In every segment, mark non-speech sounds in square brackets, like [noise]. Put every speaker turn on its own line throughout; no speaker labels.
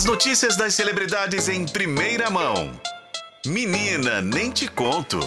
As notícias das celebridades em primeira mão. Menina, nem te conto.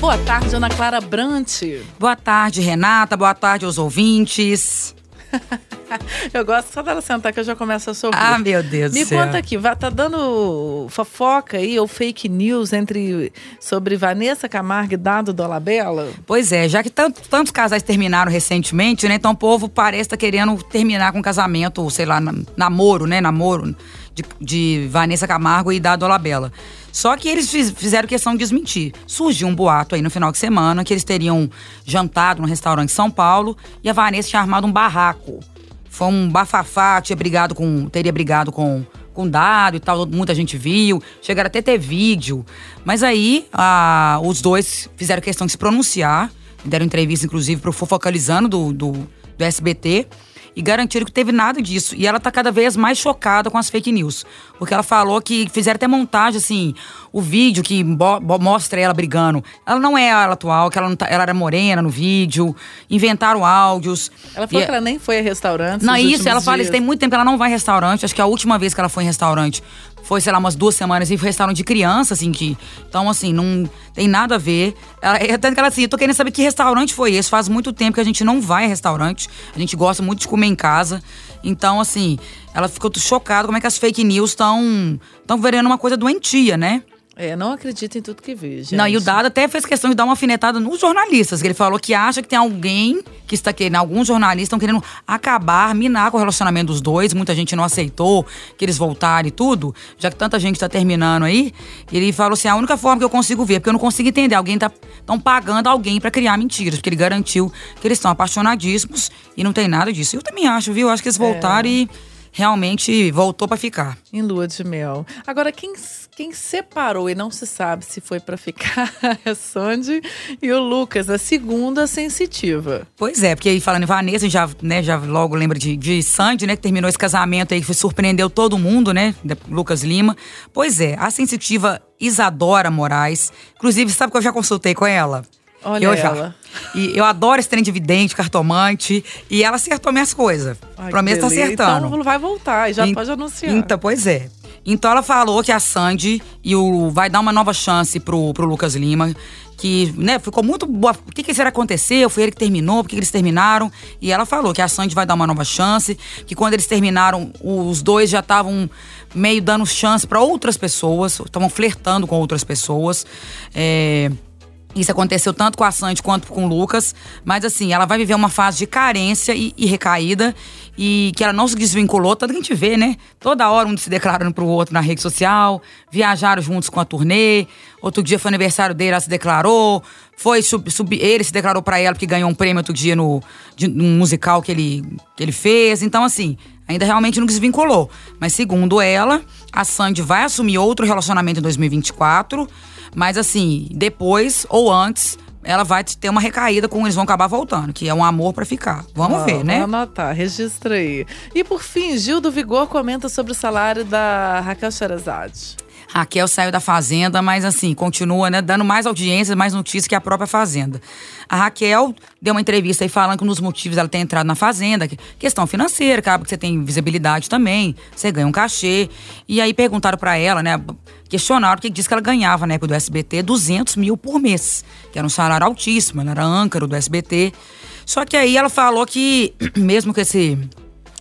Boa tarde, Ana Clara Brant.
Boa tarde, Renata. Boa tarde aos ouvintes. [laughs]
eu gosto só dela sentar que eu já começo a sorrir.
Ah, meu Deus
Me
do céu.
conta aqui, tá dando fofoca aí ou fake news entre sobre Vanessa Camargo e Dado Dolabella?
Pois é, já que tanto, tantos casais terminaram recentemente, né? Então o povo parece estar tá querendo terminar com casamento, sei lá, namoro, né? Namoro de, de Vanessa Camargo e Dado Dolabella. Só que eles fizeram questão de desmentir. Surgiu um boato aí no final de semana que eles teriam jantado no restaurante São Paulo e a Vanessa tinha armado um barraco. Foi um bafafá, tinha brigado com. teria brigado com com dado e tal, muita gente viu, chegaram até ter vídeo. Mas aí a, os dois fizeram questão de se pronunciar, deram entrevista, inclusive, pro Fofocalizando do, do, do SBT e garantiram que teve nada disso. E ela tá cada vez mais chocada com as fake news. Porque ela falou que fizeram até montagem, assim, o vídeo que mostra ela brigando. Ela não é ela atual, que ela, não tá, ela era morena no vídeo, inventaram áudios.
Ela falou e, que ela nem foi a restaurante.
Não, isso, ela dias. fala, isso tem muito tempo que ela não vai em restaurante. Acho que a última vez que ela foi em restaurante foi, sei lá, umas duas semanas e restaurante de criança, assim, que. Então, assim, não tem nada a ver. Ela, tanto que ela assim, eu tô querendo saber que restaurante foi esse. Faz muito tempo que a gente não vai a restaurante. A gente gosta muito de comer em casa. Então, assim, ela ficou chocada como é que as fake news estão estão virando uma coisa doentia, né?
É, não acredita em tudo que vê, gente.
Não, e o Dado até fez questão de dar uma afinetada nos jornalistas, que ele falou que acha que tem alguém que está querendo, alguns jornalistas estão querendo acabar, minar com o relacionamento dos dois. Muita gente não aceitou que eles voltarem e tudo, já que tanta gente está terminando aí. Ele falou assim: a única forma que eu consigo ver, porque eu não consigo entender, alguém tá estão pagando alguém para criar mentiras, porque ele garantiu que eles estão apaixonadíssimos e não tem nada disso. Eu também acho, viu? Eu acho que eles voltaram é. e realmente voltou para ficar.
Em lua de mel. Agora, quem, quem separou e não se sabe se foi para ficar [laughs] é Sandy e o Lucas, a segunda sensitiva.
Pois é, porque aí falando em Vanessa, já, né, já logo lembra de, de Sandy, né, que terminou esse casamento aí que surpreendeu todo mundo, né, Lucas Lima. Pois é, a sensitiva Isadora Moraes, inclusive, sabe que eu já consultei com ela?
Olha
eu
ela.
já. E eu adoro esse trem de vidente, cartomante. E ela acertou minhas coisas. Prometo tá acertando.
Então vai voltar, já pode anunciar.
Então, pois é. Então ela falou que a Sandy e o vai dar uma nova chance pro, pro Lucas Lima. Que, né, ficou muito boa. O que, que será aconteceu? Foi ele que terminou? Por que, que eles terminaram? E ela falou que a Sandy vai dar uma nova chance. Que quando eles terminaram, os dois já estavam meio dando chance para outras pessoas. Estavam flertando com outras pessoas. É, isso aconteceu tanto com a Sandy quanto com o Lucas. Mas assim, ela vai viver uma fase de carência e, e, recaída. E que ela não se desvinculou, tanto que a gente vê, né? Toda hora um se declarando pro outro na rede social. Viajaram juntos com a turnê. Outro dia foi aniversário dele, ela se declarou. Foi sub, sub ele se declarou para ela porque ganhou um prêmio outro dia no, de, num musical que ele, que ele fez. Então, assim, ainda realmente não desvinculou. Mas segundo ela, a Sandy vai assumir outro relacionamento em 2024 mas assim, depois ou antes, ela vai ter uma recaída com eles vão acabar voltando, que é um amor para ficar. Vamos ah, ver, né?
Vamos anotar, registra aí. E por fim, Gil do Vigor comenta sobre o salário da Raquel Sherazade.
Raquel saiu da Fazenda, mas assim, continua né, dando mais audiências, mais notícias que a própria Fazenda. A Raquel deu uma entrevista aí falando que um dos motivos dela ter entrado na Fazenda, questão financeira, acaba que você tem visibilidade também, você ganha um cachê. E aí perguntaram para ela, né, questionaram que disse que ela ganhava na época do SBT 200 mil por mês, que era um salário altíssimo, ela era âncaro do SBT. Só que aí ela falou que, [clears throat] mesmo com esse,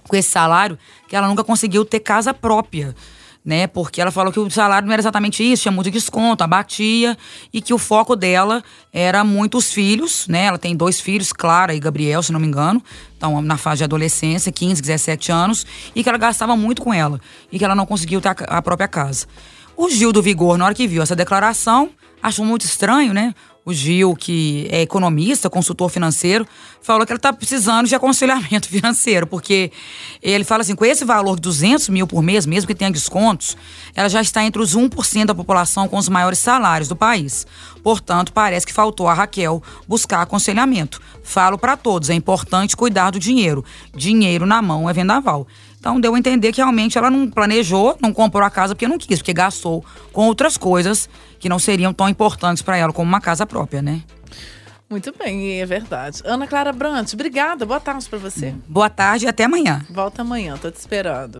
com esse salário, que ela nunca conseguiu ter casa própria né? Porque ela falou que o salário não era exatamente isso, tinha muito desconto, abatia, e que o foco dela era muito os filhos, né? Ela tem dois filhos, Clara e Gabriel, se não me engano, estão na fase de adolescência, 15, 17 anos, e que ela gastava muito com ela, e que ela não conseguiu ter a própria casa. O Gil do Vigor, na hora que viu essa declaração, achou muito estranho, né? O Gil, que é economista, consultor financeiro, falou que ele está precisando de aconselhamento [laughs] financeiro, porque ele fala assim, com esse valor de 200 mil por mês, mesmo que tenha descontos, ela já está entre os 1% da população com os maiores salários do país. Portanto, parece que faltou a Raquel buscar aconselhamento. Falo para todos, é importante cuidar do dinheiro. Dinheiro na mão é vendaval. Então deu a entender que realmente ela não planejou, não comprou a casa porque não quis, porque gastou com outras coisas que não seriam tão importantes para ela como uma casa própria, né?
Muito bem, é verdade. Ana Clara Brant, obrigada. Boa tarde para você.
Boa tarde e até amanhã.
Volta amanhã, tô te esperando.